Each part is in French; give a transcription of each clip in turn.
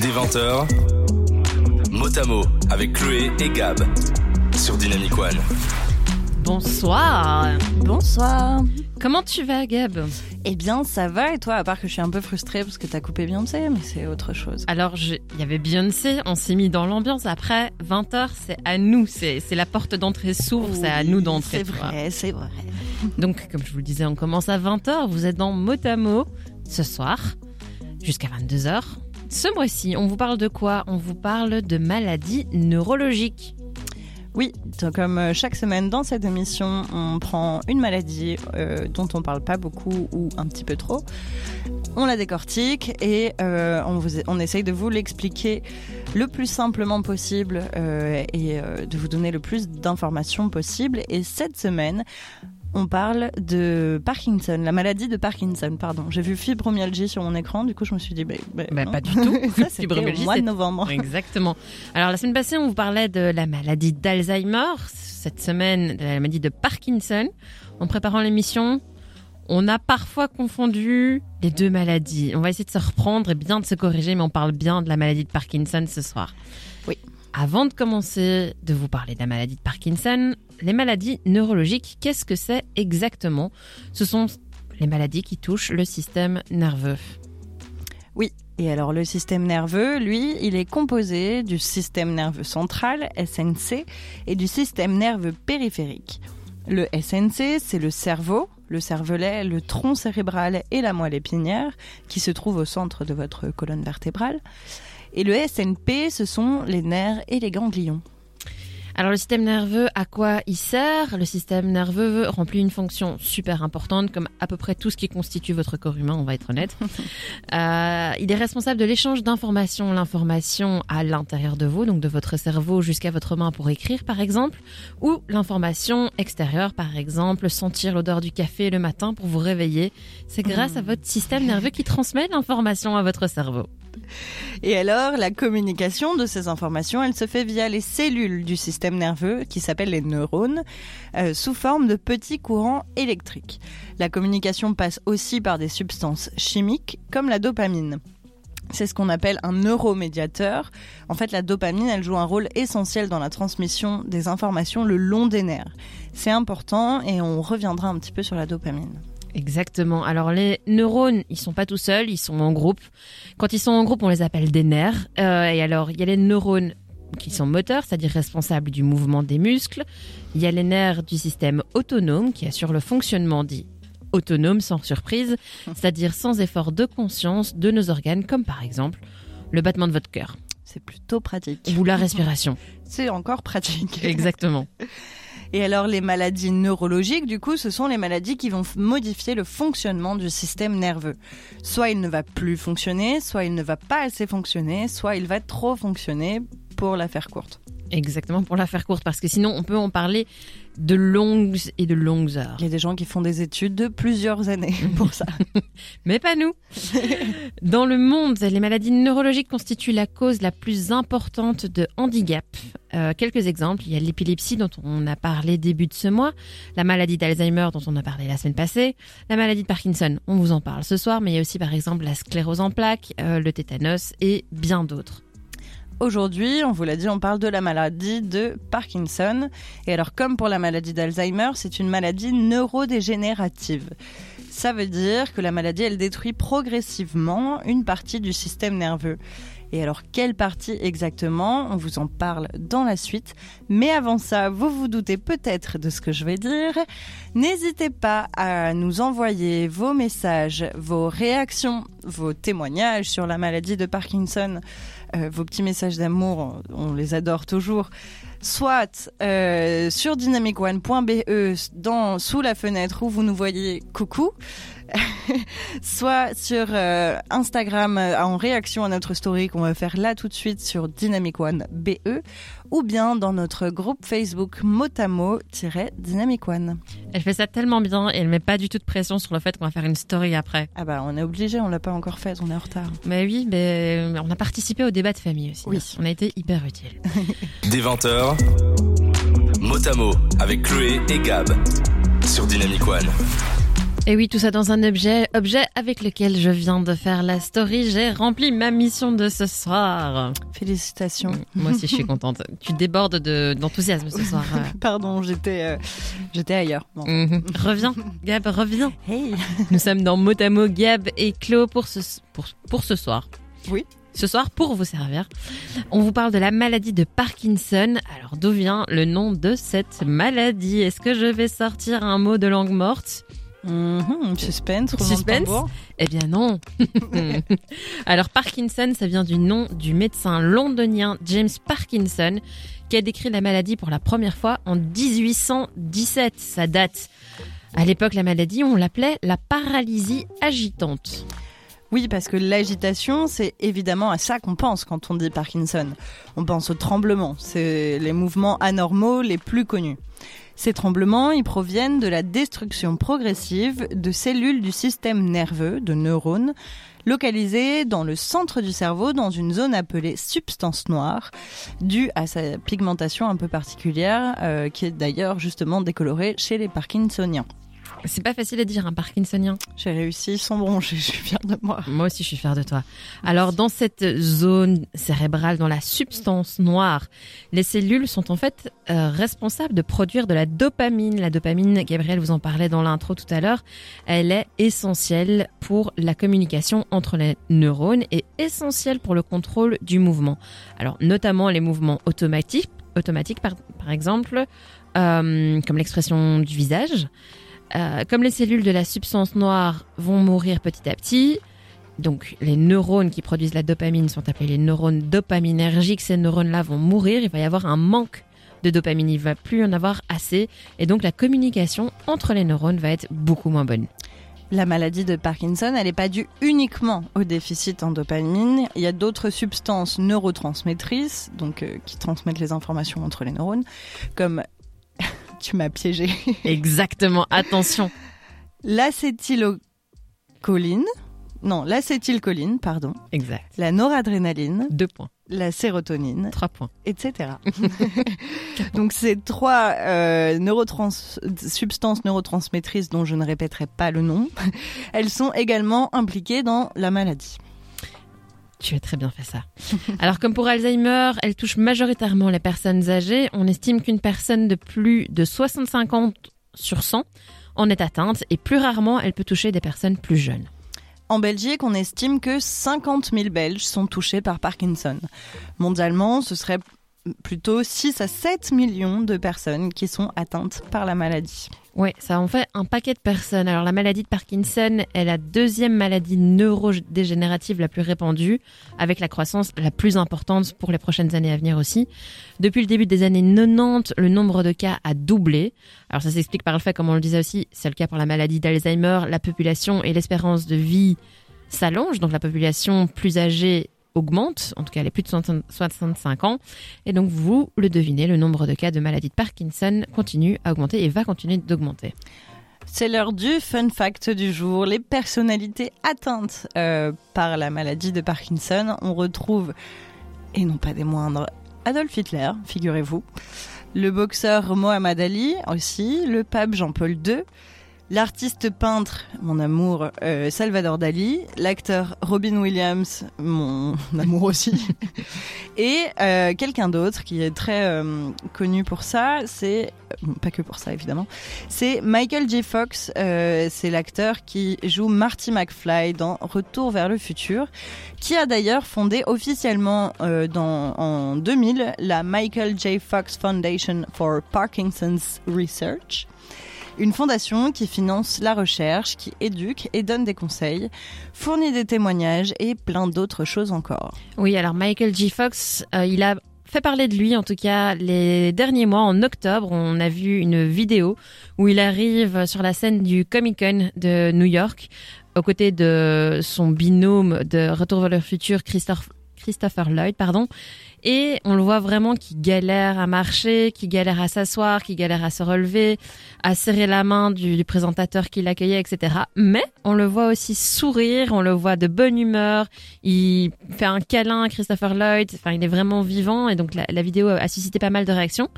Des 20h, mot à mot avec Chloé et Gab sur Dynamic One. Bonsoir. Bonsoir. Comment tu vas, Gab? Eh bien, ça va et toi, à part que je suis un peu frustrée parce que t'as coupé Beyoncé, mais c'est autre chose. Alors, il y avait Beyoncé, on s'est mis dans l'ambiance. Après, 20h, c'est à nous, c'est la porte d'entrée s'ouvre, c'est à nous d'entrer. C'est vrai, c'est vrai. Donc, comme je vous le disais, on commence à 20h, vous êtes dans mot à mot ce soir, jusqu'à 22h. Ce mois-ci, on vous parle de quoi? On vous parle de maladies neurologiques. Oui, comme euh, chaque semaine dans cette émission, on prend une maladie euh, dont on parle pas beaucoup ou un petit peu trop. On la décortique et euh, on, essaye de vous l'expliquer le plus simplement possible et de vous donner le plus d'informations possible. Et cette semaine, on parle de Parkinson, la maladie de Parkinson, pardon. J'ai vu fibromyalgie sur mon écran, du coup je me suis dit, bah, bah, pas du tout. Ça, c'était au mois de novembre. Exactement. Alors la semaine passée, on vous parlait de la maladie d'Alzheimer, cette semaine de la maladie de Parkinson. En préparant l'émission, on a parfois confondu les deux maladies. On va essayer de se reprendre et bien de se corriger, mais on parle bien de la maladie de Parkinson ce soir. Oui. Avant de commencer de vous parler de la maladie de Parkinson, les maladies neurologiques, qu'est-ce que c'est exactement? Ce sont les maladies qui touchent le système nerveux. Oui, et alors le système nerveux, lui, il est composé du système nerveux central, SNC, et du système nerveux périphérique. Le SNC, c'est le cerveau, le cervelet, le tronc cérébral et la moelle épinière, qui se trouvent au centre de votre colonne vertébrale. Et le SNP, ce sont les nerfs et les ganglions. Alors le système nerveux, à quoi il sert? Le système nerveux remplit une fonction super importante, comme à peu près tout ce qui constitue votre corps humain, on va être honnête. euh, il est responsable de l'échange d'informations, l'information à l'intérieur de vous, donc de votre cerveau jusqu'à votre main pour écrire par exemple, ou l'information extérieure, par exemple, sentir l'odeur du café le matin pour vous réveiller. C'est grâce à votre système nerveux qui transmet l'information à votre cerveau. Et alors, la communication de ces informations, elle se fait via les cellules du système nerveux qui s'appellent les neurones, euh, sous forme de petits courants électriques. La communication passe aussi par des substances chimiques comme la dopamine. C'est ce qu'on appelle un neuromédiateur. En fait, la dopamine, elle joue un rôle essentiel dans la transmission des informations le long des nerfs. C'est important et on reviendra un petit peu sur la dopamine. Exactement. Alors les neurones, ils sont pas tout seuls, ils sont en groupe. Quand ils sont en groupe, on les appelle des nerfs. Euh, et alors, il y a les neurones qui sont moteurs, c'est-à-dire responsables du mouvement des muscles. Il y a les nerfs du système autonome qui assurent le fonctionnement dit autonome sans surprise, c'est-à-dire sans effort de conscience de nos organes, comme par exemple le battement de votre cœur. C'est plutôt pratique. Ou la respiration. C'est encore pratique. Exactement. Et alors les maladies neurologiques, du coup, ce sont les maladies qui vont modifier le fonctionnement du système nerveux. Soit il ne va plus fonctionner, soit il ne va pas assez fonctionner, soit il va trop fonctionner pour la faire courte. Exactement, pour la faire courte, parce que sinon on peut en parler de longues et de longues heures. Il y a des gens qui font des études de plusieurs années pour ça. Mais pas nous. Dans le monde, les maladies neurologiques constituent la cause la plus importante de handicap. Euh, quelques exemples, il y a l'épilepsie dont on a parlé début de ce mois, la maladie d'Alzheimer dont on a parlé la semaine passée, la maladie de Parkinson, on vous en parle ce soir, mais il y a aussi par exemple la sclérose en plaques, euh, le tétanos et bien d'autres. Aujourd'hui, on vous l'a dit, on parle de la maladie de Parkinson. Et alors, comme pour la maladie d'Alzheimer, c'est une maladie neurodégénérative. Ça veut dire que la maladie, elle détruit progressivement une partie du système nerveux. Et alors, quelle partie exactement? On vous en parle dans la suite. Mais avant ça, vous vous doutez peut-être de ce que je vais dire. N'hésitez pas à nous envoyer vos messages, vos réactions, vos témoignages sur la maladie de Parkinson, euh, vos petits messages d'amour, on les adore toujours soit euh, sur dynamicone.be dans sous la fenêtre où vous nous voyez coucou, soit sur euh, Instagram euh, en réaction à notre story qu'on va faire là tout de suite sur Dynamic One BE ou bien dans notre groupe Facebook motamo-dynamic One. Elle fait ça tellement bien et elle met pas du tout de pression sur le fait qu'on va faire une story après. Ah bah on est obligé, on l'a pas encore fait, on est en retard. Mais oui, mais on a participé au débat de famille aussi. Oui. On a été hyper utile. Des 20h, mot à mot avec Chloé et Gab sur Dynamic One. Et oui, tout ça dans un objet, objet avec lequel je viens de faire la story. J'ai rempli ma mission de ce soir. Félicitations. Moi aussi, je suis contente. Tu débordes de- d'enthousiasme ce soir. euh. Pardon, j'étais euh, j'étais ailleurs. Bon. Mhm. Reviens, Gab, reviens. Hey. Nous sommes dans mot à mot Gab et Clo pour ce, pour, pour ce soir. Oui. Ce soir, pour vous servir, on vous parle de la maladie de Parkinson. Alors, d'où vient le nom de cette maladie? Est-ce que je vais sortir un mot de langue morte? Mhm, suspense. Suspense. Eh bien non. Alors Parkinson, ça vient du nom du médecin londonien James Parkinson qui a décrit la maladie pour la première fois en 1817. Ça date. À l'époque, la maladie, on l'appelait la paralysie agitante. Oui, parce que l'agitation, c'est évidemment à ça qu'on pense quand on dit Parkinson. On pense au tremblement, c'est les mouvements anormaux les plus connus. Ces tremblements, ils proviennent de la destruction progressive de cellules du système nerveux, de neurones, localisées dans le centre du cerveau, dans une zone appelée substance noire, due à sa pigmentation un peu particulière, euh, qui est d'ailleurs justement décolorée chez les Parkinsoniens. C'est pas facile à dire un Parkinsonien. J'ai réussi sans broncher, je suis fière de moi. Moi aussi, je suis fière de toi. Alors, dans cette zone cérébrale, dans la substance noire, les cellules sont en fait euh, responsables de produire de la dopamine. La dopamine, Gabriel vous en parlait dans l'intro tout à l'heure, elle est essentielle pour la communication entre les neurones et essentielle pour le contrôle du mouvement. Alors, notamment les mouvements automatiques, automatiques par, par exemple, euh, comme l'expression du visage. Euh, comme les cellules de la substance noire vont mourir petit à petit, donc les neurones qui produisent la dopamine sont appelés les neurones dopaminergiques. Ces neurones-là vont mourir. Il va y avoir un manque de dopamine. Il va plus en avoir assez. Et donc la communication entre les neurones va être beaucoup moins bonne. La maladie de Parkinson, elle n'est pas due uniquement au déficit en dopamine. Il y a d'autres substances neurotransmettrices, donc euh, qui transmettent les informations entre les neurones, comme tu m'as piégé, Exactement. Attention. l'acétylcholine, non, l'acétylcholine, pardon, Exact. la noradrénaline, Deux points. la sérotonine, Trois points. etc. Donc ces trois euh, neurotrans substances neurotransmettrices dont je ne répéterai pas le nom, elles sont également impliquées dans la maladie. Tu as très bien fait ça. Alors comme pour Alzheimer, elle touche majoritairement les personnes âgées. On estime qu'une personne de plus de 65 ans sur 100 en est atteinte et plus rarement elle peut toucher des personnes plus jeunes. En Belgique, on estime que 50 000 Belges sont touchés par Parkinson. Mondialement, ce serait plutôt 6 à 7 millions de personnes qui sont atteintes par la maladie. Oui, ça en fait un paquet de personnes. Alors la maladie de Parkinson est la deuxième maladie neurodégénérative la plus répandue, avec la croissance la plus importante pour les prochaines années à venir aussi. Depuis le début des années 90, le nombre de cas a doublé. Alors ça s'explique par le fait, comme on le disait aussi, c'est le cas pour la maladie d'Alzheimer, la population et l'espérance de vie s'allongent, donc la population plus âgée augmente, en tout cas est plus de 60 65 ans, et donc vous le devinez, le nombre de cas de maladie de Parkinson continue à augmenter et va continuer d'augmenter. C'est l'heure du fun fact du jour. Les personnalités atteintes euh, par la maladie de Parkinson, on retrouve, et non pas des moindres, Adolf Hitler, figurez-vous, le boxeur Mohamed Ali aussi, le pape Jean-Paul II, l'artiste peintre, mon amour, euh, Salvador Dali, l'acteur Robin Williams, mon amour aussi, et euh, quelqu'un d'autre qui est très euh, connu pour ça, c'est, bon, pas que pour ça évidemment, c'est Michael J. Fox, c'est l'acteur qui joue Marty McFly dans Retour vers le futur, qui a d'ailleurs fondé officiellement dans, en 2000 la Michael J. Fox Foundation for Parkinson's Research. Une fondation qui finance la recherche, qui éduque et donne des conseils, fournit des témoignages et plein d'autres choses encore. Oui, alors Michael J. Fox, euh, il a fait parler de lui, en tout cas les derniers mois, en octobre, on a vu une vidéo où il arrive sur la scène du Comic Con de New York, aux côtés de son binôme de Retour vers le futur, Christophe- Christopher Lloyd, pardon. Et on le voit vraiment qui galère à marcher, qui galère à s'asseoir, qui galère à se relever, à serrer la main du, présentateur qui l'accueillait, etc. Mais on le voit aussi sourire, on le voit de bonne humeur, il fait un câlin à Christopher Lloyd, enfin il est vraiment vivant et donc la, la vidéo a suscité pas mal de réactions.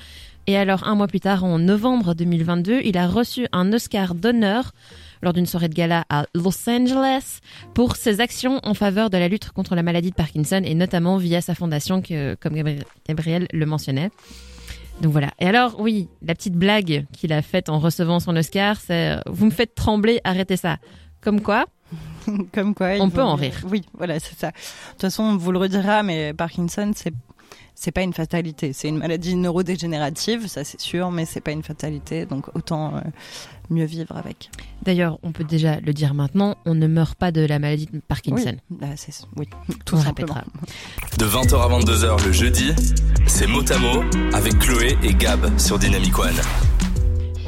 Et alors un mois plus tard, en novembre 2022, il a reçu un Oscar d'honneur lors d'une soirée de gala à Los Angeles pour ses actions en faveur de la lutte contre la maladie de Parkinson et notamment via sa fondation que, comme Gabriel le mentionnait. Donc voilà. Et alors, oui, la petite blague qu'il a faite en recevant son Oscar, c'est euh, Vous me faites trembler, arrêtez ça. Comme quoi Comme quoi On peut en rire. Oui, voilà, c'est ça. De toute façon, on vous le redira, mais Parkinson, c'est c'est pas une fatalité. C'est une maladie neurodégénérative, ça c'est sûr, mais c'est pas une fatalité. Donc autant euh, mieux vivre avec. D'ailleurs, on peut déjà le dire maintenant, on ne meurt pas de la maladie de Parkinson. Oui, bah, oui tout on simplement. Répétera. De 20h à 22h le jeudi, c'est mot à mot avec Chloé et Gab sur Dynamic One.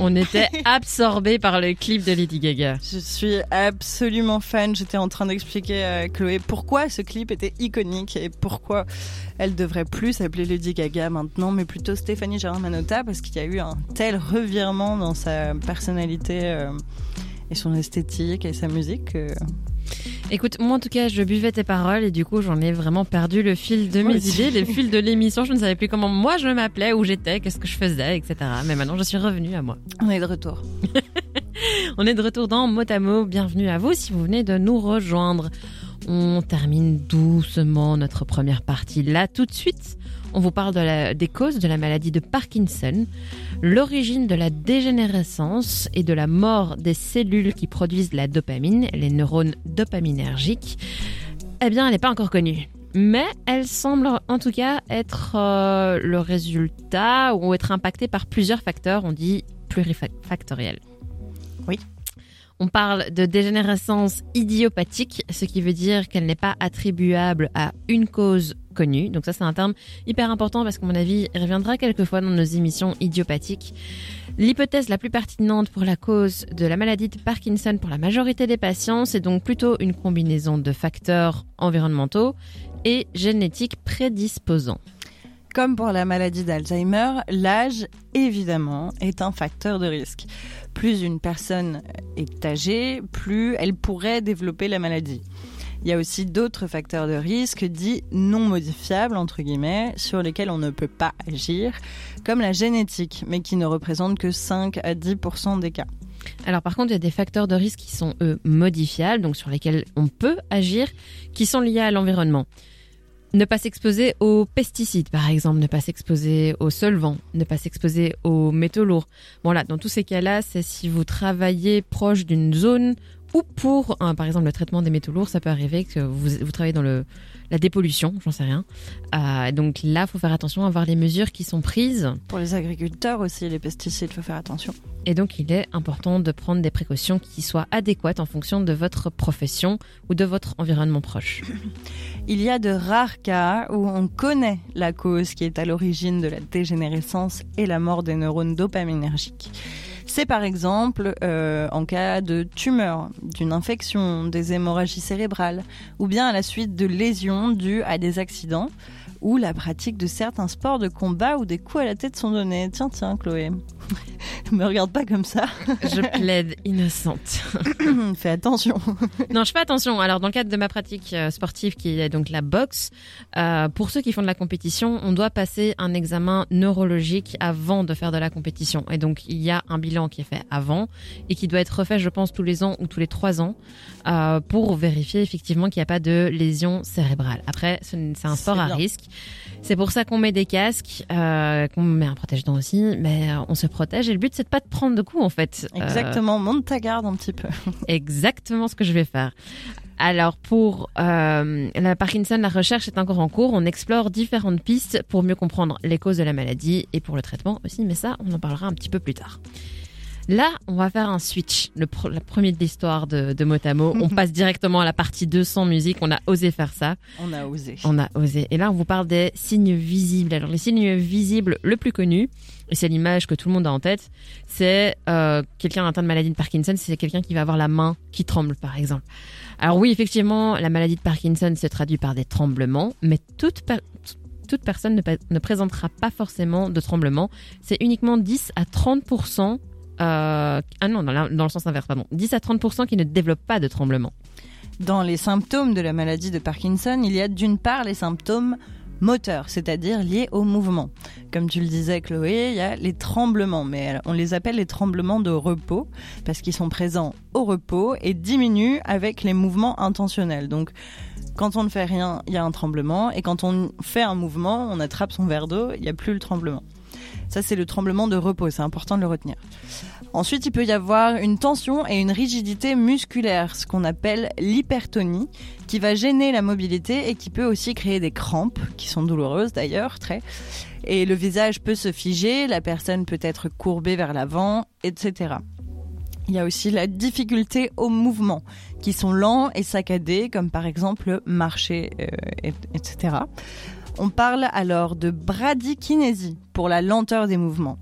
On était absorbé par le clip de Lady Gaga. Je suis absolument fan. J'étais en train d'expliquer à Chloé pourquoi ce clip était iconique et pourquoi elle devrait plus s'appeler Lady Gaga maintenant, mais plutôt Stéphanie Germanotta parce qu'il y a eu un tel revirement dans sa personnalité euh, et son esthétique et sa musique. Écoute, moi en tout cas, je buvais tes paroles et du coup, j'en ai vraiment perdu le fil de mes idées, le fil de l'émission. Je ne savais plus comment moi je m'appelais, où j'étais, qu'est-ce que je faisais, etc. Mais maintenant, je suis revenue à moi. On est de retour. On est de retour dans Motamo. Bienvenue à vous si vous venez de nous rejoindre. On termine doucement notre première partie là tout de suite. On vous parle des causes de la maladie de Parkinson, l'origine de la dégénérescence et de la mort des cellules qui produisent la dopamine, les neurones dopaminergiques. Eh bien, elle n'est pas encore connue. Mais elle semble en tout cas être euh, le résultat ou être impactée par plusieurs facteurs, on dit plurifactoriels. On parle de dégénérescence idiopathique, ce qui veut dire qu'elle n'est pas attribuable à une cause connue. Donc ça c'est un terme hyper important parce qu'à mon avis, il reviendra quelquefois dans nos émissions idiopathiques. L'hypothèse la plus pertinente pour la cause de la maladie de Parkinson pour la majorité des patients, c'est donc plutôt une combinaison de facteurs environnementaux et génétiques prédisposants. Comme pour la maladie d'Alzheimer, l'âge, évidemment, est un facteur de risque. Plus une personne est âgée, plus elle pourrait développer la maladie. Il y a aussi d'autres facteurs de risque dits non modifiables, entre guillemets, sur lesquels on ne peut pas agir, comme la génétique, mais qui ne représentent que 5 à 10 des cas. Alors par contre, il y a des facteurs de risque qui sont, eux, modifiables, donc sur lesquels on peut agir, qui sont liés à l'environnement. Ne pas s'exposer aux pesticides, par exemple, ne pas s'exposer aux solvants, ne pas s'exposer aux métaux lourds. Bon là, dans tous ces cas-là, c'est si vous travaillez proche d'une zone ou pour, par exemple, le traitement des métaux lourds, ça peut arriver que vous, vous travaillez dans le, la dépollution, j'en sais rien. Euh, donc là, faut faire attention à voir les mesures qui sont prises. Pour les agriculteurs aussi, les pesticides, faut faire attention. Et donc, il est important de prendre des précautions qui soient adéquates en fonction de votre profession ou de votre environnement proche. Il y a de rares cas où on connaît la cause qui est à l'origine de la dégénérescence et la mort des neurones dopaminergiques. C'est par exemple euh, en cas de tumeur, d'une infection, des hémorragies cérébrales, ou bien à la suite de lésions dues à des accidents ou la pratique de certains sports de combat où des coups à la tête sont donnés. Tiens, tiens, Chloé. Me regarde pas comme ça. Je plaide innocente. fais attention. non, je fais attention. Alors, dans le cadre de ma pratique euh, sportive, qui est donc la boxe, euh, pour ceux qui font de la compétition, on doit passer un examen neurologique avant de faire de la compétition. Et donc, il y a un bilan qui est fait avant et qui doit être refait, je pense, tous les ans ou tous les trois ans euh, pour vérifier effectivement qu'il n'y a pas de lésion cérébrale. Après, c'est un sport à risque. C'est pour ça qu'on met des casques, euh, qu'on met un protège-dents aussi, mais euh, on se protège. Et le but, c'est de pas de prendre de coups, en fait. Euh, Exactement, monte ta garde un petit peu. exactement ce que je vais faire. Alors pour la Parkinson, la recherche est encore en cours. On explore différentes pistes pour mieux comprendre les causes de la maladie et pour le traitement aussi, mais ça, on en parlera un petit peu plus tard. Là, on va faire un switch, le, premier de l'histoire de, de Motamo. on passe directement à la partie 200 musique. On a osé faire ça. On a osé. On a osé. Et là, on vous parle des signes visibles. Alors, les signes visibles le plus connu, et c'est l'image que tout le monde a en tête, c'est euh, quelqu'un atteint de maladie de Parkinson, c'est quelqu'un qui va avoir la main qui tremble, par exemple. Alors oui, effectivement, la maladie de Parkinson se traduit par des tremblements, mais toute, toute personne ne, ne, présentera pas forcément de tremblements. C'est uniquement 10 à 30 euh, ah non, dans, le sens inverse, pardon. 10 à 30% qui ne développent pas de tremblement. Dans les symptômes de la maladie de Parkinson, il y a d'une part les symptômes moteurs, c'est-à-dire liés au mouvement. Comme tu le disais Chloé, il y a les tremblements, mais on les appelle les tremblements de repos parce qu'ils sont présents au repos et diminuent avec les mouvements intentionnels. Donc quand on ne fait rien, il y a un tremblement et quand on fait un mouvement, on attrape son verre d'eau, il n'y a plus le tremblement. Ça, c'est le tremblement de repos, c'est important de le retenir. Ensuite, il peut y avoir une tension et une rigidité musculaire, ce qu'on appelle l'hypertonie, qui va gêner la mobilité et qui peut aussi créer des crampes, qui sont douloureuses d'ailleurs, très. Et le visage peut se figer, la personne peut être courbée vers l'avant, etc. Il y a aussi la difficulté au mouvement, qui sont lents et saccadés, comme par exemple marcher, euh, etc. On parle alors de bradykinésie pour la lenteur des mouvements,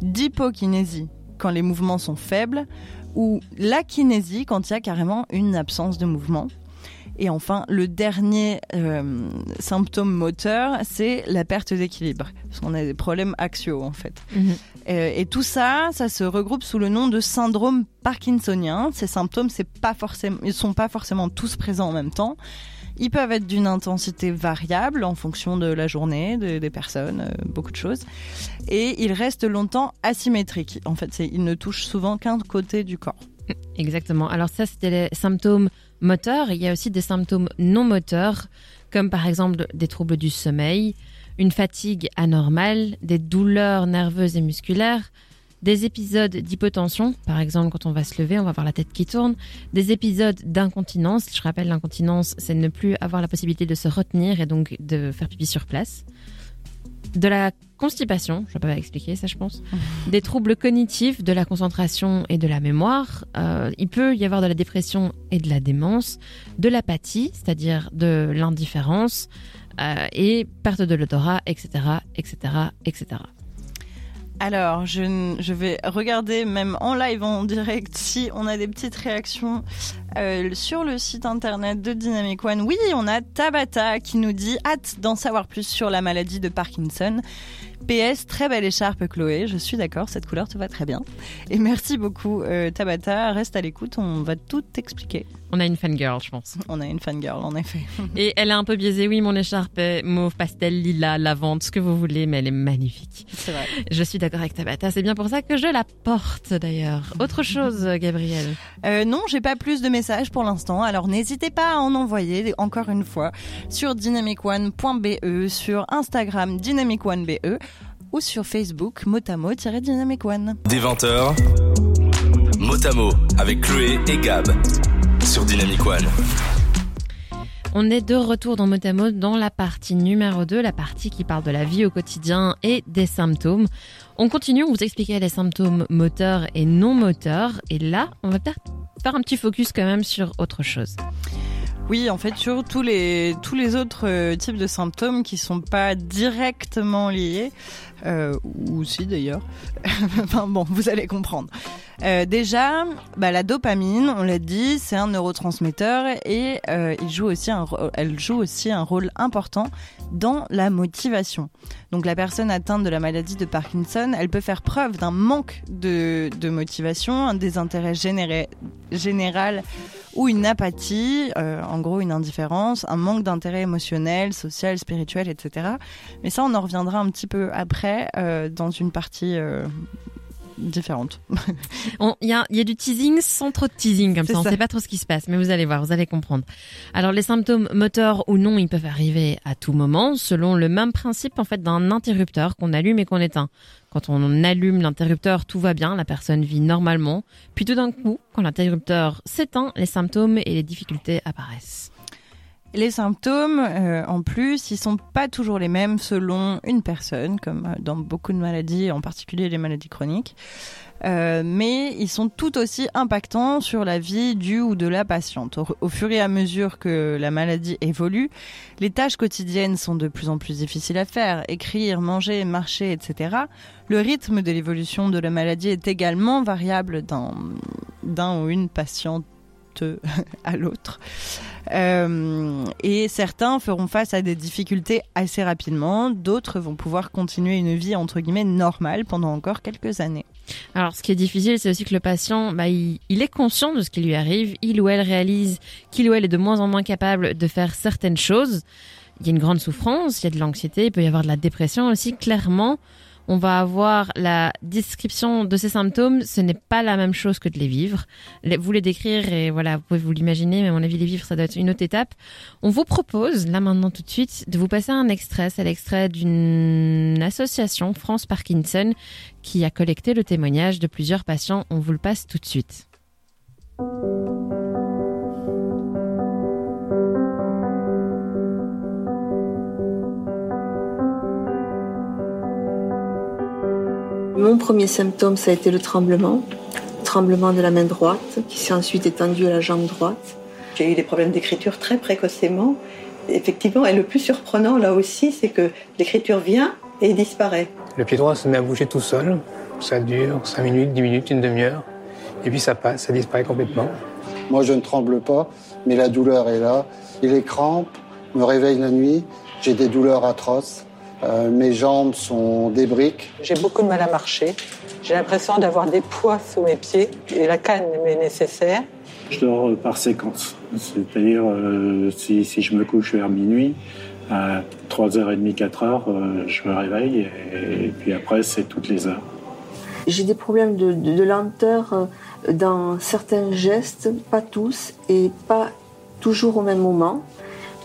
d'hypokinésie quand les mouvements sont faibles, ou l'akinésie quand il y a carrément une absence de mouvement. Et enfin, le dernier euh, symptôme moteur, c'est la perte d'équilibre. Parce qu'on a des problèmes axiaux, en fait. Mhm. Euh, et tout ça, ça se regroupe sous le nom de syndrome parkinsonien. Ces symptômes, c'est pas forcément, ils sont pas forcément tous présents en même temps. Ils peuvent être d'une intensité variable en fonction de la journée, de- des personnes, euh, beaucoup de choses. Et ils restent longtemps asymétriques. En fait, ils ne touchent souvent qu'un côté du corps. Exactement. Alors ça, c'était les symptômes moteurs. Il y a aussi des symptômes non moteurs, comme par exemple des troubles du sommeil, une fatigue anormale, des douleurs nerveuses et musculaires, des épisodes d'hypotension, par exemple quand on va se lever, on va avoir la tête qui tourne, des épisodes d'incontinence. Je rappelle, l'incontinence, c'est ne plus avoir la possibilité de se retenir et donc de faire pipi sur place. De la constipation, je ne vais pas expliquer ça, je pense des troubles cognitifs, de la concentration et de la mémoire. Euh, il peut y avoir de la dépression et de la démence, de l'apathie, c'est-à-dire de l'indifférence, euh, et perte de l'odorat, etc., etc., etc. Alors, je, je vais regarder même en live, en direct, si on a des petites réactions euh, sur le site internet de Dynamic One. Oui, on a Tabata qui nous dit hâte d'en savoir plus sur la maladie de Parkinson. PS, très belle écharpe Chloé, je suis d'accord, cette couleur te va très bien. Et merci beaucoup euh, Tabata, reste à l'écoute, on va tout expliquer. On a une fangirl, je pense. On a une fangirl en effet. Et elle est un peu biaisée. Oui, mon écharpe est mauve, pastel, lilas, lavande, ce que vous voulez, mais elle est magnifique. C'est vrai. Je suis d'accord avec Tabata. C'est bien pour ça que je la porte, d'ailleurs. Autre chose, Gabriel. Euh, non, j'ai pas plus de messages pour l'instant, alors n'hésitez pas à en envoyer encore une fois sur dynamicone.be, sur Instagram dynamicone.be ou sur Facebook motamo-dynamic one. Des 20h, mot à mot avec Chloé et Gab sur Dynamic One. On est de retour dans Motamo dans la partie numéro 2, la partie qui parle de la vie au quotidien et des symptômes. On continue, on vous expliquait les symptômes moteurs et non moteurs. Et là, on va peut-être faire un petit focus quand même sur autre chose. Oui, en fait, sur tous les, tous les autres euh, types de symptômes qui sont pas directement liés, euh, ou si d'ailleurs, enfin bon, vous allez comprendre. Euh, déjà, bah, la dopamine, on l'a dit, c'est un neurotransmetteur et euh, il joue aussi un, elle joue aussi un rôle important dans la motivation. Donc la personne atteinte de la maladie de Parkinson, elle peut faire preuve d'un manque de, de motivation, un désintérêt général ou une apathie, en gros une indifférence, un manque d'intérêt émotionnel, social, spirituel, etc. Mais ça, on en reviendra un petit peu après euh, dans une partie euh, différente. Il y a, il y a du teasing sans trop de teasing comme ça. On ça. sait pas trop ce qui se passe, mais vous allez voir, vous allez comprendre. Alors les symptômes moteurs ou non, ils peuvent arriver à tout moment, selon le même principe en fait d'un interrupteur qu'on allume et qu'on éteint. Quand on allume l'interrupteur, tout va bien, la personne vit normalement. Puis tout d'un coup, quand l'interrupteur s'éteint, les symptômes et les difficultés apparaissent. Les symptômes, euh, en plus, ils sont pas toujours les mêmes selon une personne, comme euh, dans beaucoup de maladies, en particulier les maladies chroniques. Euh, mais ils sont tout aussi impactants sur la vie du ou de la patiente. Au, au fur et à mesure que la maladie évolue, les tâches quotidiennes sont de plus en plus difficiles à faire. Écrire, manger, marcher, etc. Le rythme de l'évolution de la maladie est également variable d'un d'un ou une patiente à l'autre. Euh, et certains feront face à des difficultés assez rapidement, d'autres vont pouvoir continuer une vie entre guillemets normale pendant encore quelques années. Alors, ce qui est difficile, c'est aussi que le patient, bah, il est conscient de ce qui lui arrive. Il ou elle réalise qu'il ou elle est de moins en moins capable de faire certaines choses. il y a une grande souffrance, il y a de l'anxiété, il peut y avoir de la dépression aussi. Clairement, on va avoir la description de ces symptômes. Ce n'est pas la même chose que de les vivre. Vous les décrire et voilà, vous pouvez vous l'imaginer, mais à mon avis, les vivre, ça doit être une autre étape. On vous propose, là maintenant tout de suite, de vous passer un extrait. C'est l'extrait d'une association, France Parkinson, qui a collecté le témoignage de plusieurs patients. On vous le passe tout de suite. Mon premier symptôme, ça a été le tremblement, tremblement de la main droite, qui s'est ensuite étendu à la jambe droite. J'ai eu des problèmes d'écriture très précocement. Effectivement, et le plus surprenant là aussi, c'est que l'écriture vient et disparaît. Le pied droit se met à bouger tout seul. Ça dure 5 minutes, 10 minutes, une demi-heure. Et puis ça passe, ça disparaît complètement. Moi, je ne tremble pas, mais la douleur est là. Et les crampes me réveillent la nuit. J'ai des douleurs atroces. Euh, mes jambes sont des briques. J'ai beaucoup de mal à marcher. J'ai l'impression d'avoir des poids sous mes pieds et la canne m'est nécessaire. Je dors euh, par séquence. C'est-à-dire, euh, si, si, je me couche vers minuit, à 3h30, 4h, je me réveille et, puis après, c'est toutes les heures. J'ai des problèmes de, de, de, lenteur dans certains gestes, pas tous, et pas toujours au même moment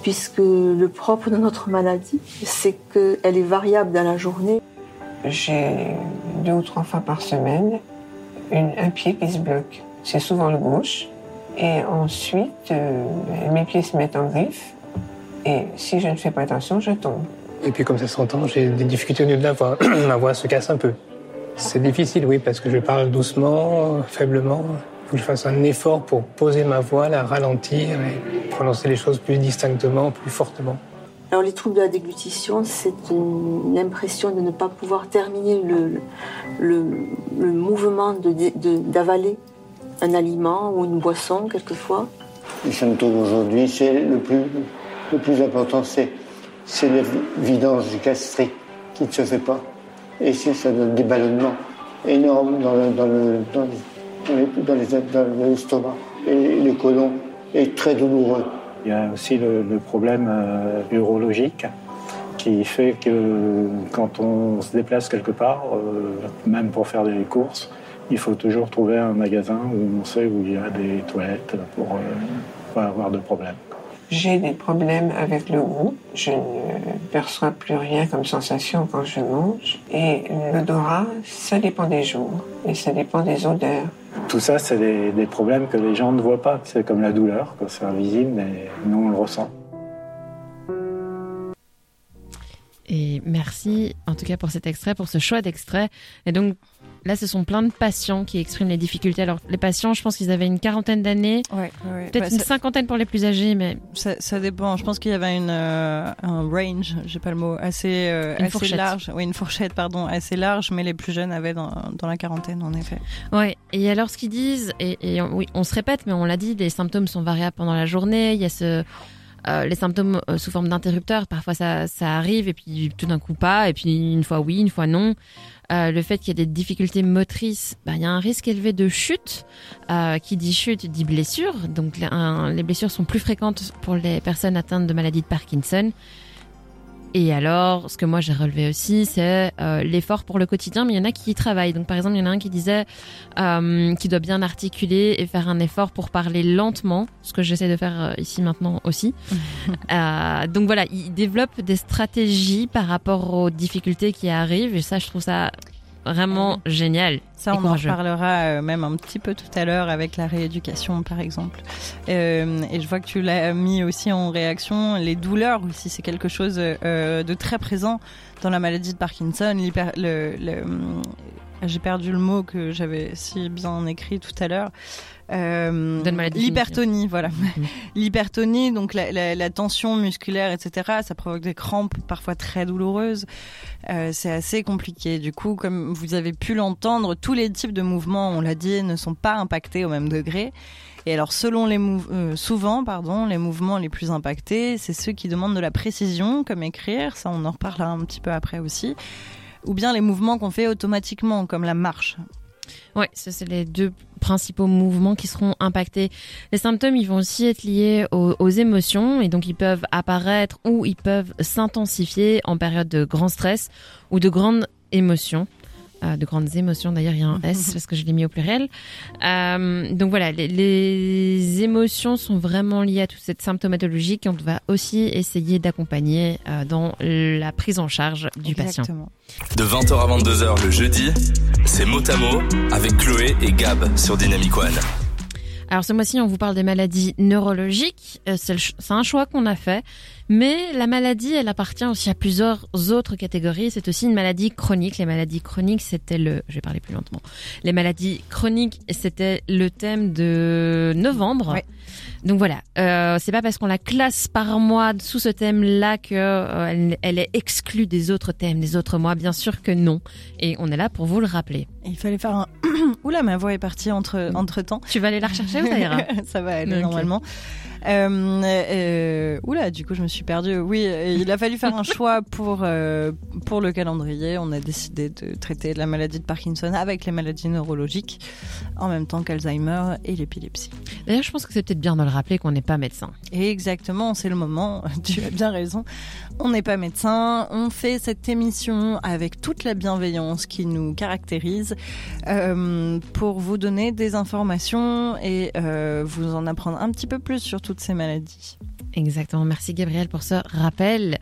puisque le propre de notre maladie, c'est qu'elle est variable dans la journée. J'ai deux ou trois fois par semaine une, un pied qui se bloque. C'est souvent le gauche. Et ensuite, euh, mes pieds se mettent en griffe. Et si je ne fais pas attention, je tombe. Et puis comme ça s'entend, j'ai des difficultés au niveau de la voix. Ma voix se casse un peu. C'est difficile, oui, parce que je parle doucement, faiblement que je fasse un effort pour poser ma voix, la ralentir et prononcer les choses plus distinctement, plus fortement. Alors les troubles de la déglutition, c'est une impression de ne pas pouvoir terminer le, le, le mouvement d'avaler de, un aliment ou une boisson quelquefois. Les symptômes aujourd'hui, c'est le plus, le plus important, c'est, c'est le vidange gastrique qui ne se fait pas. Et ça donne des ballonnements énormes dans le, dans le, dans dans l'estomac. Et le côlon est très douloureux. Il y a aussi le, problème euh, urologique qui fait que quand on se déplace quelque part, euh, même pour faire des courses, il faut toujours trouver un magasin où on sait où il y a des toilettes pour euh, pas avoir de problème. J'ai des problèmes avec le goût. Je ne perçois plus rien comme sensation quand je mange. Et l'odorat, ça dépend des jours et ça dépend des odeurs. Tout ça, c'est des, problèmes que les gens ne voient pas. C'est comme la douleur, c'est invisible, mais nous, on le ressent. Et merci en tout cas pour cet extrait, pour ce choix d'extrait. Et donc Là, ce sont plein de patients qui expriment les difficultés. Alors, les patients, je pense qu'ils avaient une quarantaine d'années, ouais, ouais, peut-être bah, une cinquantaine pour les plus âgés, mais ça, ça dépend. Je pense qu'il y avait une, euh, un range, j'ai pas le mot, assez, euh, assez fourchette. large. Oui, une fourchette, pardon, assez large, mais les plus jeunes avaient dans, dans la quarantaine, en effet. Ouais. Et alors, ce qu'ils disent, et, et oui, on se répète, mais on l'a dit, les symptômes sont variables pendant la journée. Il y a ce euh, les symptômes euh, sous forme d'interrupteur, parfois ça, ça arrive et puis tout d'un coup pas, et puis une fois oui, une fois non. Euh, le fait qu'il y ait des difficultés motrices, bah, il y a un risque élevé de chute. Euh, qui dit chute dit blessure. Donc les, les blessures sont plus fréquentes pour les personnes atteintes de maladie de Parkinson. Et alors, ce que moi j'ai relevé aussi, c'est euh, l'effort pour le quotidien, mais il y en a qui y travaillent. Donc par exemple, il y en a un qui disait euh, qu'il doit bien articuler et faire un effort pour parler lentement, ce que j'essaie de faire euh, ici maintenant aussi. euh, donc voilà, il développe des stratégies par rapport aux difficultés qui arrivent, et ça, je trouve ça vraiment génial. Ça, on en reparlera euh, même un petit peu tout à l'heure avec la rééducation, par exemple. Euh, et je vois que tu l'as mis aussi en réaction. Les douleurs aussi, c'est quelque chose euh, de très présent dans la maladie de Parkinson. Le, le, J'ai perdu le mot que j'avais si bien écrit tout à l'heure. Euh, l'hypertonie, voilà. Mmh. L'hypertonie, donc la, la, la, tension musculaire, etc. Ça provoque des crampes parfois très douloureuses. Euh, c'est assez compliqué. Du coup, comme vous avez pu l'entendre, tous les types de mouvements, on l'a dit, ne sont pas impactés au même degré. Et alors, selon les euh, souvent, pardon, les mouvements les plus impactés, c'est ceux qui demandent de la précision, comme écrire. Ça, on en reparlera un petit peu après aussi. Ou bien les mouvements qu'on fait automatiquement, comme la marche. Oui, ce c'est les deux principaux mouvements qui seront impactés. Les symptômes, ils vont aussi être liés aux, aux émotions et donc ils peuvent apparaître ou ils peuvent s'intensifier en période de grand stress ou de grande émotion. Euh, de grandes émotions. D'ailleurs, il y a un S parce que je l'ai mis au pluriel. Euh, donc voilà, les, les, émotions sont vraiment liées à toute cette symptomatologie qu'on va aussi essayer d'accompagner euh, dans la prise en charge du Exactement. patient. De 20h à 22h le jeudi, c'est mot à mot avec Chloé et Gab sur Dynamic One. Alors ce mois-ci, on vous parle des maladies neurologiques. Euh, c'est un choix qu'on a fait. Mais la maladie, elle appartient aussi à plusieurs autres catégories. C'est aussi une maladie chronique. Les maladies chroniques, c'était le... Je vais parler plus lentement. Les maladies chroniques, c'était le thème de novembre. Ouais. Donc voilà, euh, c'est pas parce qu'on la classe par mois sous ce thème-là que euh, elle, elle est exclue des autres thèmes, des autres mois. Bien sûr que non. Et on est là pour vous le rappeler. Il fallait faire un. Oula, ma voix est partie entre, entre temps. Tu vas aller la rechercher ou ça ira? Ça va aller normalement. Euh, euh, oula, du coup, je me suis perdue. Oui, euh, il a fallu faire un choix pour, pour le calendrier. On a décidé de traiter la maladie de Parkinson avec les maladies neurologiques, en même temps qu'Alzheimer et l'épilepsie. D'ailleurs, je pense que c'est peut-être bien de le rappeler qu'on n'est pas médecin. Exactement, c'est le moment. Tu as bien raison. On n'est pas médecin. On fait cette émission avec toute la bienveillance qui nous caractérise euh, pour vous donner des informations et euh, vous en apprendre un petit peu plus sur ces maladies. Exactement. Merci Gabriel pour ce rappel.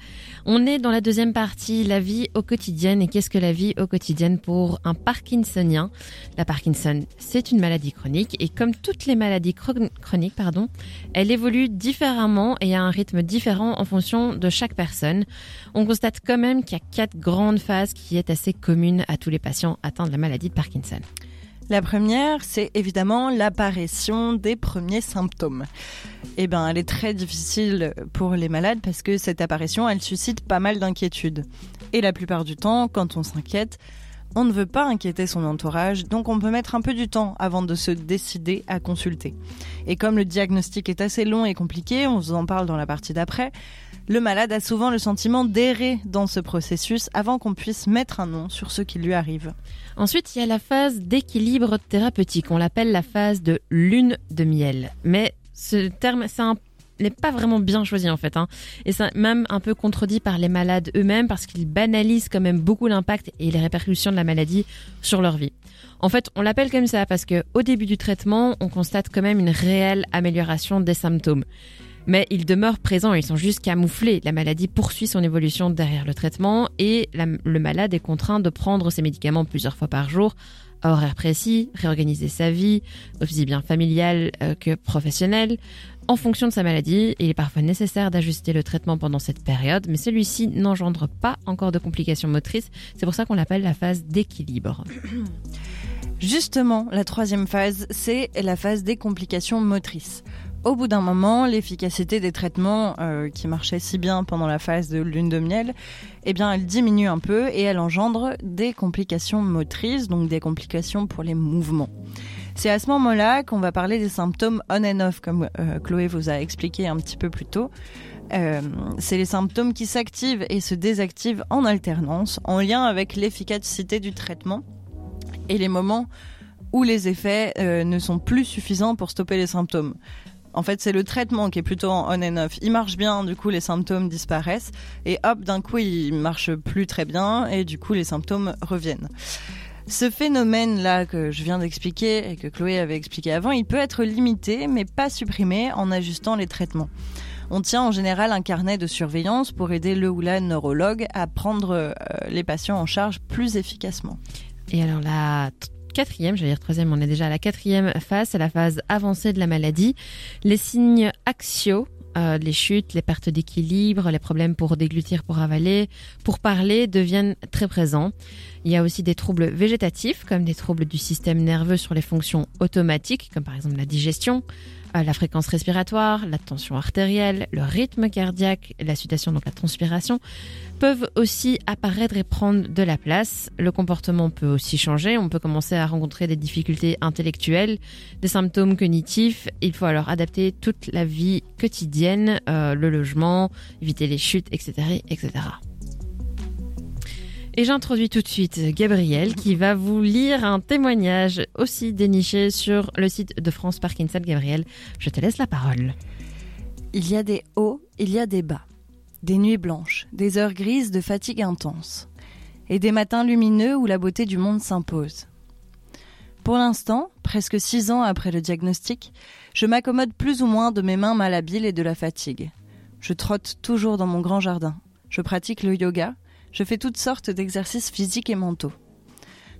On est dans la deuxième partie, la vie au quotidien. Et qu'est-ce que la vie au quotidien pour un Parkinsonien? La Parkinson, c'est une maladie chronique et comme toutes les maladies chron- chroniques, pardon, elle évolue différemment et à un rythme différent en fonction de chaque personne. On constate quand même qu'il y a quatre grandes phases qui est assez commune à tous les patients atteints de la maladie de Parkinson. La première, c'est évidemment l'apparition des premiers symptômes. Eh ben, elle est très difficile pour les malades parce que cette apparition, elle suscite pas mal d'inquiétudes. Et la plupart du temps, quand on s'inquiète, on ne veut pas inquiéter son entourage, donc on peut mettre un peu du temps avant de se décider à consulter. Et comme le diagnostic est assez long et compliqué, on vous en parle dans la partie d'après, le malade a souvent le sentiment d'errer dans ce processus avant qu'on puisse mettre un nom sur ce qui lui arrive. Ensuite, il y a la phase d'équilibre thérapeutique. On l'appelle la phase de lune de miel. Mais ce terme, n'est pas vraiment bien choisi en fait. Hein. Et c'est même un peu contredit par les malades eux-mêmes parce qu'ils banalisent quand même beaucoup l'impact et les répercussions de la maladie sur leur vie. En fait, on l'appelle comme ça parce que au début du traitement, on constate quand même une réelle amélioration des symptômes. Mais ils demeurent présents, ils sont juste camouflés. La maladie poursuit son évolution derrière le traitement et le malade est contraint de prendre ses médicaments plusieurs fois par jour, à horaire précis, réorganiser sa vie, aussi bien familiale euh, que professionnelle. En fonction de sa maladie, il est parfois nécessaire d'ajuster le traitement pendant cette période, mais celui-ci n'engendre pas encore de complications motrices. C'est pour ça qu'on l'appelle la phase d'équilibre. Justement, la troisième phase, c'est la phase des complications motrices. Au bout d'un moment, l'efficacité des traitements euh, qui marchaient si bien pendant la phase de lune de miel, eh bien, elle diminue un peu et elle engendre des complications motrices, donc des complications pour les mouvements. C'est à ce moment-là qu'on va parler des symptômes on and off, comme euh, Chloé vous a expliqué un petit peu plus tôt. Euh, c'est les symptômes qui s'activent et se désactivent en alternance, en lien avec l'efficacité du traitement et les moments où les effets ne sont plus suffisants pour stopper les symptômes. En fait, c'est le traitement qui est plutôt en on and off. Il marche bien, du coup, les symptômes disparaissent. Et hop, d'un coup, il marche plus très bien. Et du coup, les symptômes reviennent. Ce phénomène-là que je viens d'expliquer et que Chloé avait expliqué avant, il peut être limité, mais pas supprimé en ajustant les traitements. On tient en général un carnet de surveillance pour aider le ou la neurologue à prendre euh, les patients en charge plus efficacement. Et alors la quatrième, j'allais dire troisième, on est déjà à la quatrième phase, c'est la phase avancée de la maladie. Les signes axiaux, euh, les chutes, les pertes d'équilibre, les problèmes pour déglutir, pour avaler, pour parler deviennent très présents. Il y a aussi des troubles végétatifs, comme des troubles du système nerveux sur les fonctions automatiques, comme par exemple la digestion, la fréquence respiratoire, la tension artérielle, le rythme cardiaque, la sudation, donc la transpiration, peuvent aussi apparaître et prendre de la place. Le comportement peut aussi changer. On peut commencer à rencontrer des difficultés intellectuelles, des symptômes cognitifs. Il faut alors adapter toute la vie quotidienne, euh, le logement, éviter les chutes, etc., etc. Et j'introduis tout de suite Gabriel qui va vous lire un témoignage aussi déniché sur le site de France Parkinson. Gabriel, je te laisse la parole. Il y a des hauts, il y a des bas. Des nuits blanches, des heures grises de fatigue intense. Et des matins lumineux où la beauté du monde s'impose. Pour l'instant, presque six ans après le diagnostic, je m'accommode plus ou moins de mes mains malhabiles et de la fatigue. Je trotte toujours dans mon grand jardin. Je pratique le yoga. Je fais toutes sortes d'exercices physiques et mentaux.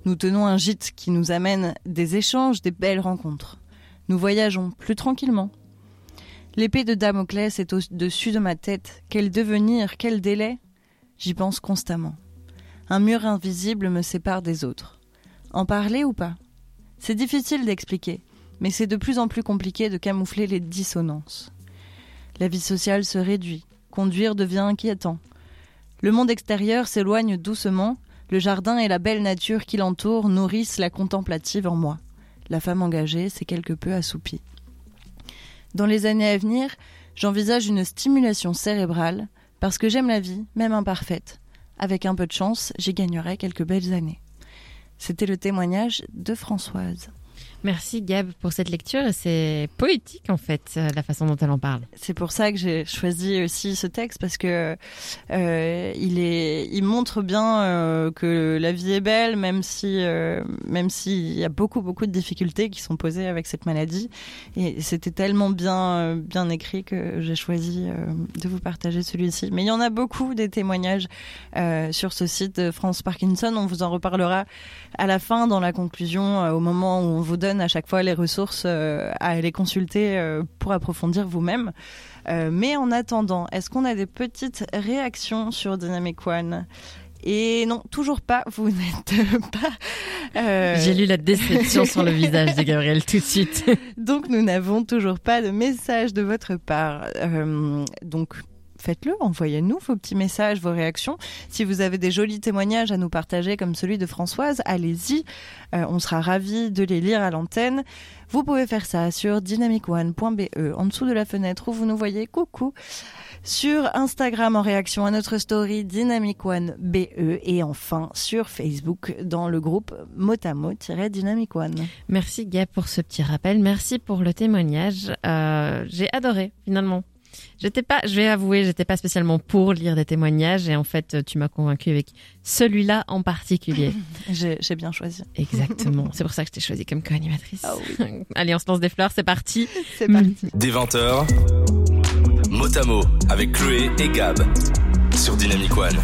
Nous tenons un gîte qui nous amène des échanges, des belles rencontres. Nous voyageons plus tranquillement. L'épée de Damoclès est au-dessus de ma tête. Quel devenir, quel délai? J'y pense constamment. Un mur invisible me sépare des autres. En parler ou pas? C'est difficile d'expliquer, mais c'est de plus en plus compliqué de camoufler les dissonances. La vie sociale se réduit, conduire devient inquiétant. Le monde extérieur s'éloigne doucement, le jardin et la belle nature qui l'entoure nourrissent la contemplative en moi. La femme engagée s'est quelque peu assoupie. Dans les années à venir, j'envisage une stimulation cérébrale, parce que j'aime la vie, même imparfaite. Avec un peu de chance, j'y gagnerai quelques belles années. C'était le témoignage de Françoise. Merci Gab pour cette lecture. C'est poétique en fait, euh, la façon dont elle en parle. C'est pour ça que j'ai choisi aussi ce texte parce que euh, il montre bien euh, que la vie est belle, même si, même s'il y a beaucoup beaucoup de difficultés qui sont posées avec cette maladie. Et c'était tellement bien, bien écrit que j'ai choisi de vous partager celui-ci. Mais il y en a beaucoup des témoignages sur ce site de France Parkinson. On vous en reparlera à la fin dans la conclusion, au moment où on vous donne à chaque fois les ressources euh, à aller consulter euh, pour approfondir vous-même. Euh, mais en attendant, est-ce qu'on a des petites réactions sur Dynamic One? Et non, toujours pas, vous n'êtes pas... euh, J'ai lu la déception sur le visage de Gabriel tout de suite. donc nous n'avons toujours pas de message de votre part. Euh, donc faites-le, envoyez-nous vos petits messages, vos réactions. Si vous avez des jolis témoignages à nous partager comme celui de Françoise, allez-y. Euh, on sera ravis de les lire à l'antenne. Vous pouvez faire ça sur dynamicone.be en dessous de la fenêtre où vous nous voyez. Coucou sur Instagram en réaction à notre story Dynamic One BE et enfin sur Facebook dans le groupe motamo-dynamic One. Merci Gab pour ce petit rappel. Merci pour le témoignage. Euh, J'ai adoré finalement. J'étais pas, je vais avouer, j'étais pas spécialement pour lire des témoignages et en fait, tu m'as convaincu avec celui-là en particulier. J'ai bien choisi. Exactement. C'est pour ça que je t'ai choisi comme co-animatrice. Ah oui. Allez, on se lance des fleurs, c'est parti. C'est parti. Des 20h, mot à mot avec Chloé et Gab sur Dynamic One.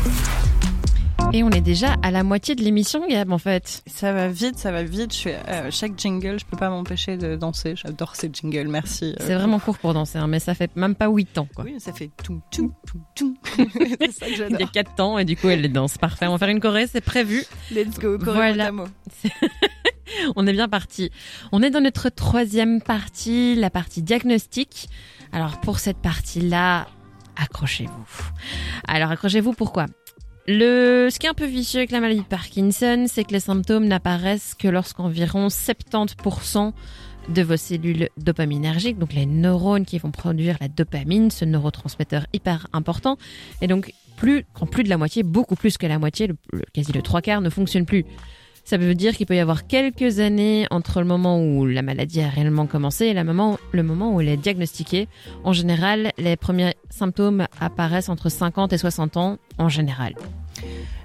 Et on est déjà à la moitié de l'émission, Gab, en fait. Ça va vite, ça va vite. Je euh, chaque jingle, je peux pas m'empêcher de danser. J'adore ces jingles, merci. euh. C'est vraiment court pour danser, hein, mais ça fait même pas 8 ans, quoi. Oui, ça fait tout, tout, tout, tout. c'est ça que Il y a j'adore. 4 ans et du coup, elle les danse. Parfait. On va faire une choré, c'est prévu. Let's go, Corée Voilà. On est bien parti. On est dans notre troisième partie, la partie diagnostic. Alors pour cette partie-là, accrochez-vous. Alors accrochez-vous pourquoi? Le, ce qui est un peu vicieux avec la maladie de Parkinson, c'est que les symptômes n'apparaissent que lorsqu'environ 70% de vos cellules dopaminergiques, donc les neurones qui vont produire la dopamine, ce neurotransmetteur hyper important, et donc plus, quand plus de la moitié, beaucoup plus que la moitié, le- le- quasi le trois quarts ne fonctionne plus. Ça veut dire qu'il peut y avoir quelques années entre le moment où la maladie a réellement commencé et le moment, où elle est diagnostiquée. En général, les premiers symptômes apparaissent entre 50 et 60 ans en général.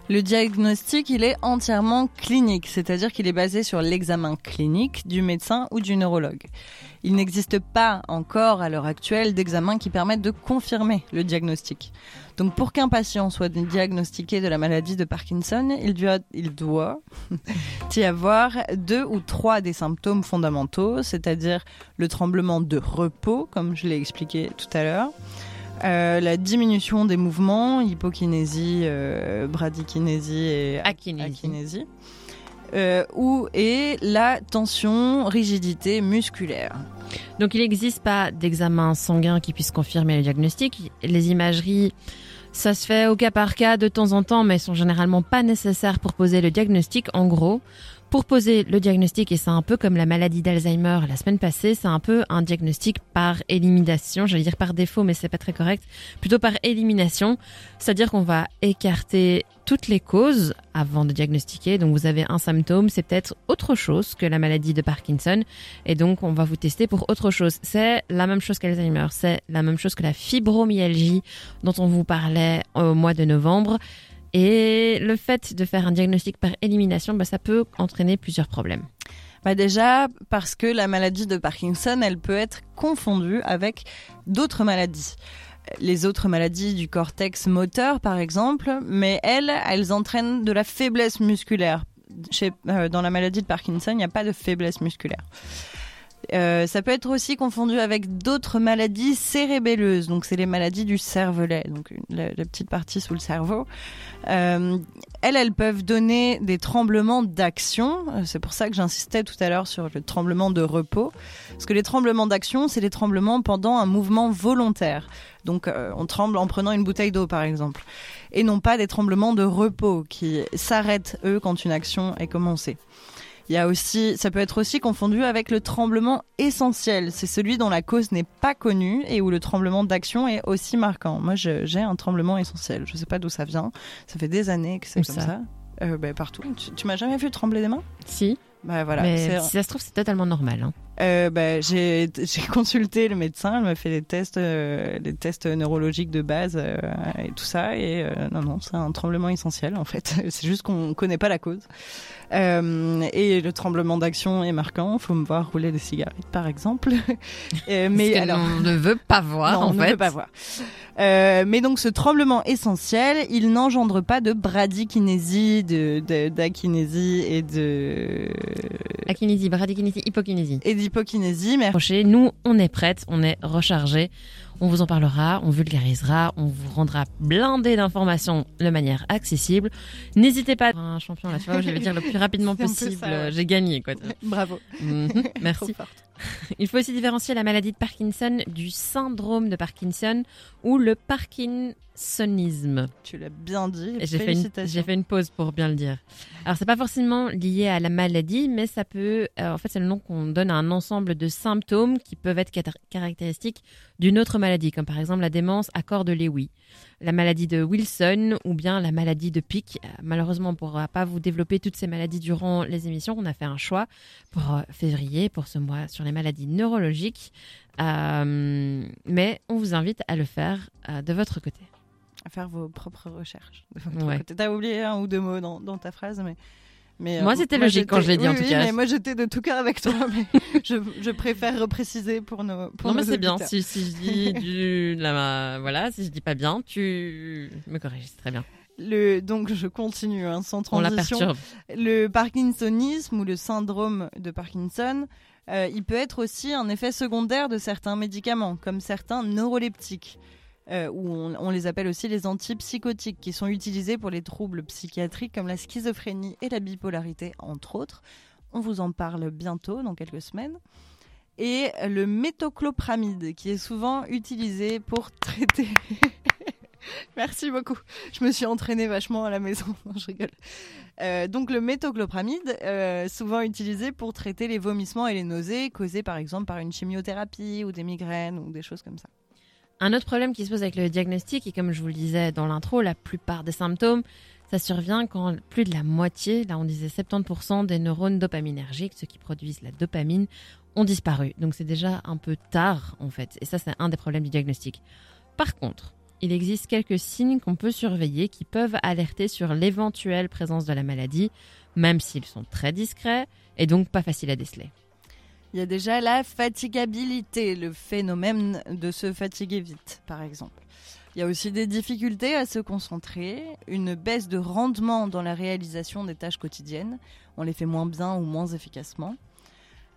Le diagnostic, il est entièrement clinique, c'est-à-dire qu'il est basé sur l'examen clinique du médecin ou du neurologue. Il n'existe pas encore à l'heure actuelle d'examen qui permettent de confirmer le diagnostic. Donc pour qu'un patient soit diagnostiqué de la maladie de Parkinson, il doit, il doit y avoir deux ou trois des symptômes fondamentaux, c'est-à-dire le tremblement de repos, comme je l'ai expliqué tout à l'heure, euh, la diminution des mouvements, hypokinésie, euh, bradykinésie et Akinésie. akinésie. Euh, ou et la tension, rigidité musculaire. Donc il n'existe pas d'examen sanguin qui puisse confirmer le diagnostic. Les imageries, ça se fait au cas par cas de temps en temps, mais sont généralement pas nécessaires pour poser le diagnostic. En gros, Pour poser le diagnostic, et c'est un peu comme la maladie d'Alzheimer la semaine passée, c'est un peu un diagnostic par élimination, j'allais dire par défaut, mais c'est pas très correct, plutôt par élimination, c'est-à-dire qu'on va écarter toutes les causes avant de diagnostiquer. Donc vous avez un symptôme, c'est peut-être autre chose que la maladie de Parkinson, et donc on va vous tester pour autre chose. C'est la même chose qu'Alzheimer, c'est la même chose que la fibromyalgie dont on vous parlait au mois de novembre. Et le fait de faire un diagnostic par élimination, bah, ça peut entraîner plusieurs problèmes. Bah déjà parce que la maladie de Parkinson, elle peut être confondue avec d'autres maladies. Les autres maladies du cortex moteur, par exemple, mais elles, elles entraînent de la faiblesse musculaire. Chez, euh, dans la maladie de Parkinson, il n'y a pas de faiblesse musculaire. Euh, ça peut être aussi confondu avec d'autres maladies cérébelleuses. Donc, c'est les maladies du cervelet, donc la, petite partie sous le cerveau. Euh, elles, elles peuvent donner des tremblements d'action. Euh, C'est pour ça que j'insistais tout à l'heure sur le tremblement de repos. Parce que les tremblements d'action, c'est les tremblements pendant un mouvement volontaire. Donc, on tremble en prenant une bouteille d'eau, par exemple. Et non pas des tremblements de repos qui s'arrêtent, eux, quand une action est commencée. Il y a aussi, ça peut être aussi confondu avec le tremblement essentiel. C'est celui dont la cause n'est pas connue et où le tremblement d'action est aussi marquant. Moi, j'ai un tremblement essentiel. Je sais pas d'où ça vient. Ça fait des années que c'est comme ça ça. Euh, ben, partout. Tu, tu m'as jamais vu trembler des mains? Si, Bah voilà. mais si ça se trouve, c'est totalement normal. hein. euh, bah, j'ai consulté le médecin, elle m'a fait des tests, euh, des tests neurologiques de base euh, et tout ça. Et non, non, c'est un tremblement essentiel en fait. C'est juste qu'on connaît pas la cause. Euh, et le tremblement d'action est marquant. Faut me voir rouler des cigarettes, par exemple. Euh, mais alors, on ne veut pas voir, non, en on ne fait. veut pas voir. Euh, mais donc ce tremblement essentiel, il n'engendre pas de bradykinésie, de de- d'akinésie et de Akinésie, bradykinésie, hypokinésie. et d'hypokinésie. Mais. Nous, on est prête, on est rechargé. On vous en parlera, on vulgarisera, on vous rendra blindé d'informations de manière accessible. N'hésitez pas. Un champion là, tu vois, je vais dire le plus rapidement possible. ouais. J'ai gagné, quoi. bravo. Mhm, Merci. Il faut aussi différencier la maladie de Parkinson du syndrome de Parkinson ou le parkinsonisme. Tu l'as bien dit. J'ai fait, une, fait pause pour bien le dire. Alors, c'est pas forcément lié à la maladie, mais ça peut. euh, en fait, c'est le nom qu'on donne à un ensemble de symptômes qui peuvent être caractéristiques d'une autre maladie, comme par exemple la démence à corps de Lewy, la maladie de Wilson ou bien la maladie de Pic. Euh, malheureusement, on ne pourra pas vous développer toutes ces maladies durant les émissions. On a fait un choix pour euh, février, pour ce mois, sur les maladies neurologiques. Euh, mais on vous invite à le faire euh, de votre côté. à faire vos propres recherches. de votre Ouais. côté. T'as oublié un ou deux mots dans, dans ta phrase, mais. Mais Moi, euh, c'était logique quand je l'ai dit, en oui, tout oui, cas. Mais moi, j'étais de tout cœur avec toi, mais je, je préfère repréciser pour nos. Pour non, mais c'est bien. Si, si je dis du, la, voilà, si je dis pas bien, tu me corriges, très bien. Le, donc, je continue hein, sans On la transition. perturbe. Le parkinsonisme ou le syndrome de Parkinson, euh, il peut être aussi un effet secondaire de certains médicaments, comme certains neuroleptiques, euh, ou on, les appelle aussi les antipsychotiques, qui sont utilisés pour les troubles psychiatriques comme la schizophrénie et la bipolarité, entre autres. On vous en parle bientôt, dans quelques semaines. Et le métoclopramide, qui est souvent utilisé pour traiter... Merci beaucoup. Je me suis entraînée vachement à la maison. Je rigole. Euh, donc le métoclopramide, euh, souvent utilisé pour traiter les vomissements et les nausées causés par exemple par une chimiothérapie ou des migraines ou des choses comme ça. Un autre problème qui se pose avec le diagnostic, et comme je vous le disais dans l'intro, la plupart des symptômes, ça survient quand plus de la moitié, là on disait 70% des neurones dopaminergiques, ceux qui produisent la dopamine, ont disparu. Donc c'est déjà un peu tard en fait. Et ça c'est un des problèmes du diagnostic. Par contre, il existe quelques signes qu'on peut surveiller qui peuvent alerter sur l'éventuelle présence de la maladie, même s'ils sont très discrets et donc pas faciles à déceler. Il y a déjà la fatigabilité, le phénomène de se fatiguer vite par exemple. Il y a aussi des difficultés à se concentrer, une baisse de rendement dans la réalisation des tâches quotidiennes. On les fait moins bien ou moins efficacement.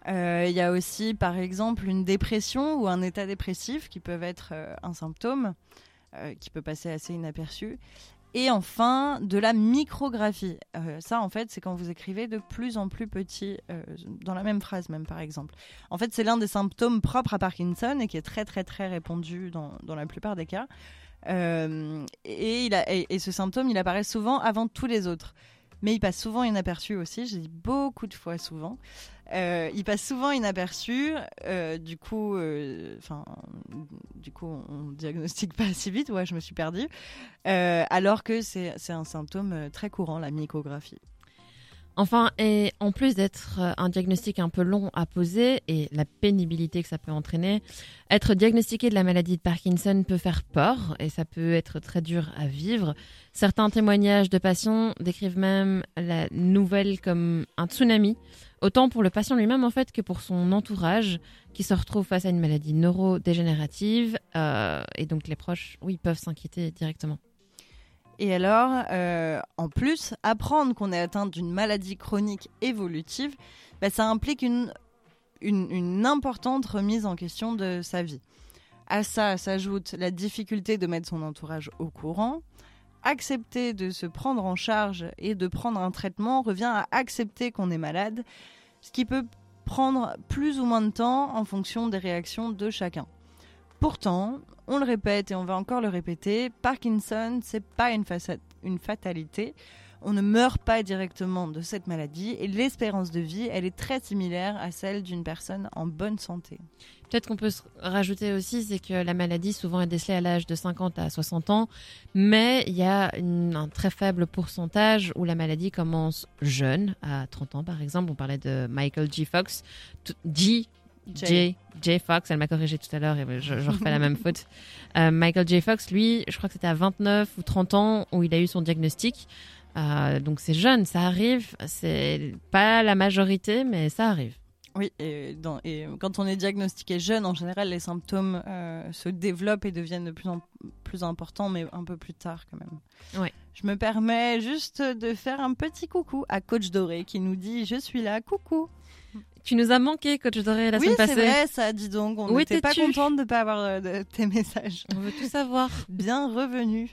Euh, il y a aussi, par exemple, une dépression ou un état dépressif qui peuvent être euh, un symptôme euh, qui peut passer assez inaperçu. Et enfin, de la micrographie. Euh, ça, en fait, c'est quand vous écrivez de plus en plus petit, euh, dans la même phrase même, par exemple. En fait, c'est l'un des symptômes propres à Parkinson et qui est très, très, très répandu dans, dans la plupart des cas. Euh, et, il a, et, et ce symptôme, il apparaît souvent avant tous les autres. Mais il passe souvent inaperçu aussi. J'ai dit beaucoup de fois souvent. Euh, il passe souvent inaperçu. Euh, du coup, euh, enfin, du coup, on diagnostique pas assez vite. Ouais, je me suis perdue. Euh, alors que c'est un symptôme euh, très courant, la mycographie. Enfin, et en plus d'être euh, un diagnostic un peu long à poser et la pénibilité que ça peut entraîner, être diagnostiqué de la maladie de Parkinson peut faire peur et ça peut être très dur à vivre. Certains témoignages de patients décrivent même la nouvelle comme un tsunami, autant pour le patient lui-même en fait que pour son entourage qui se retrouve face à une maladie neurodégénérative euh, et donc les proches, oui, peuvent s'inquiéter directement. Et alors, euh, en plus, apprendre qu'on est atteint d'une maladie chronique évolutive, bah, ça implique une, une, une importante remise en question de sa vie. À ça s'ajoute la difficulté de mettre son entourage au courant. Accepter de se prendre en charge et de prendre un traitement revient à accepter qu'on est malade, ce qui peut prendre plus ou moins de temps en fonction des réactions de chacun. Pourtant, on le répète et on va encore le répéter, Parkinson, c'est pas une, fatalité. On ne meurt pas directement de cette maladie et l'espérance de vie, elle est très similaire à celle d'une personne en bonne santé. Peut-être qu'on peut rajouter aussi, c'est que la maladie souvent est décelée à l'âge de 50 à 60 ans, mais il y a un très faible pourcentage où la maladie commence jeune, à 30 ans par exemple. On parlait de Michael G. Fox. G. J. J. Fox, elle m'a corrigé tout à l'heure et je, je refais la même faute. Euh, Michael J. Fox, lui, je crois que c'était à 29 ou 30 ans où il a eu son diagnostic. Euh, donc c'est jeune, ça arrive. C'est pas la majorité, mais ça arrive. Oui, et, dans- et quand on est diagnostiqué jeune, en général, les symptômes euh, se développent et deviennent de plus en plus importants, mais un peu plus tard quand même. Ouais. Je me permets juste de faire un petit coucou à Coach Doré qui nous dit Je suis là, coucou. Tu nous as manqué, coach Doré, la oui, semaine c'est passée. vrai, ça, dis donc. On n'était pas contente de ne pas avoir euh, de, tes messages. On veut tout savoir. Bien revenu.